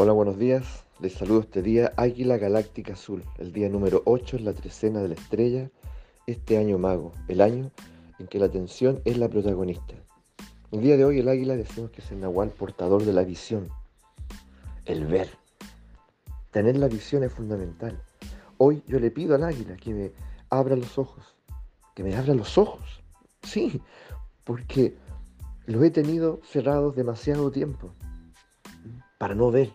Hola, buenos días. Les saludo este día Águila Galáctica Azul, el día número 8 en la trecena de la estrella, este año mago, el año en que la atención es la protagonista. El día de hoy el águila decimos que es el nahual portador de la visión, el ver. Tener la visión es fundamental. Hoy yo le pido al águila que me abra los ojos, que me abra los ojos. Sí, porque los he tenido cerrados demasiado tiempo para no ver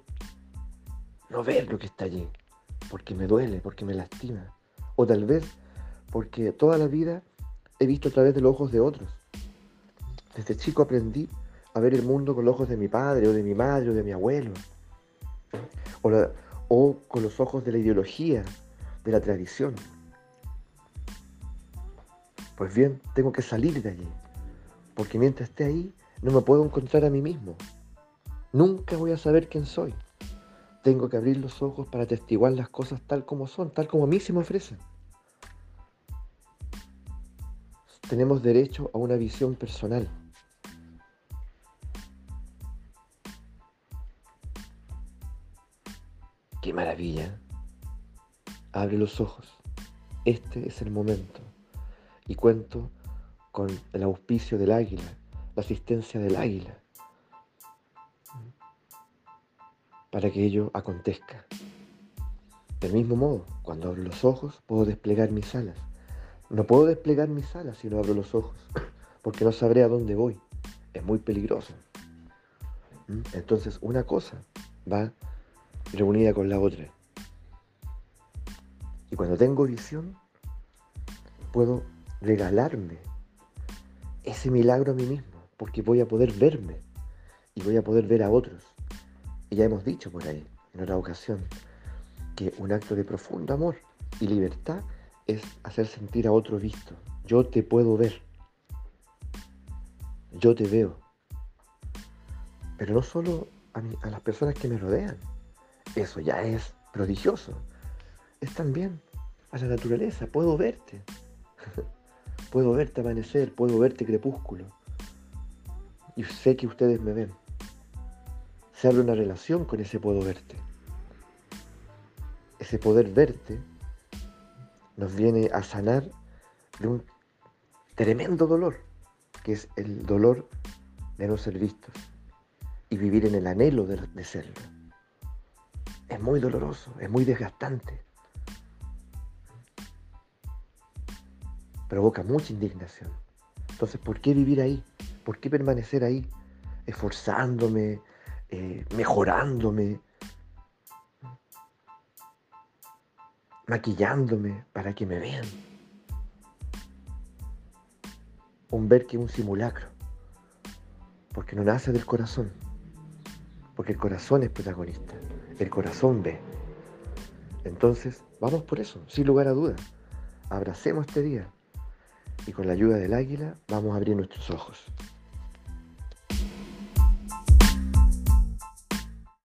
no ver lo que está allí, porque me duele, porque me lastima, o tal vez porque toda la vida he visto a través de los ojos de otros. Desde chico aprendí a ver el mundo con los ojos de mi padre, o de mi madre, o de mi abuelo, o, o con los ojos de la ideología, de la tradición. Pues bien, tengo que salir de allí, porque mientras esté ahí no me puedo encontrar a mí mismo. Nunca voy a saber quién soy. Tengo que abrir los ojos para atestiguar las cosas tal como son, tal como a mí se me ofrecen. Tenemos derecho a una visión personal. ¡Qué maravilla! Abre los ojos. Este es el momento. Y cuento con el auspicio del águila, la asistencia del águila para que ello acontezca. Del mismo modo, cuando abro los ojos, puedo desplegar mis alas. No puedo desplegar mis alas si no abro los ojos, porque no sabré a dónde voy. Es muy peligroso. ¿Mm? Entonces, una cosa va reunida con la otra. Y cuando tengo visión, puedo regalarme ese milagro a mí mismo, porque voy a poder verme y voy a poder ver a otros. Y ya hemos dicho por ahí, en otra ocasión, que un acto de profundo amor y libertad es hacer sentir a otro visto. Yo te puedo ver. Yo te veo. Pero no solo a, a las personas que me rodean. Eso ya es prodigioso. Es también a la naturaleza. Puedo verte. puedo verte amanecer, puedo verte crepúsculo. Y sé que ustedes me ven se abre una relación con ese puedo verte. Ese poder verte nos viene a sanar de un tremendo dolor, que es el dolor de no ser vistos y vivir en el anhelo de, de serlo. Es muy doloroso, es muy desgastante. Provoca mucha indignación. Entonces, ¿por qué vivir ahí? ¿Por qué permanecer ahí? Esforzándome, eh, mejorándome, maquillándome para que me vean. Un ver que es un simulacro, porque no nace del corazón, porque el corazón es protagonista, el corazón ve. Entonces, vamos por eso, sin lugar a dudas. Abracemos este día y con la ayuda del águila vamos a abrir nuestros ojos.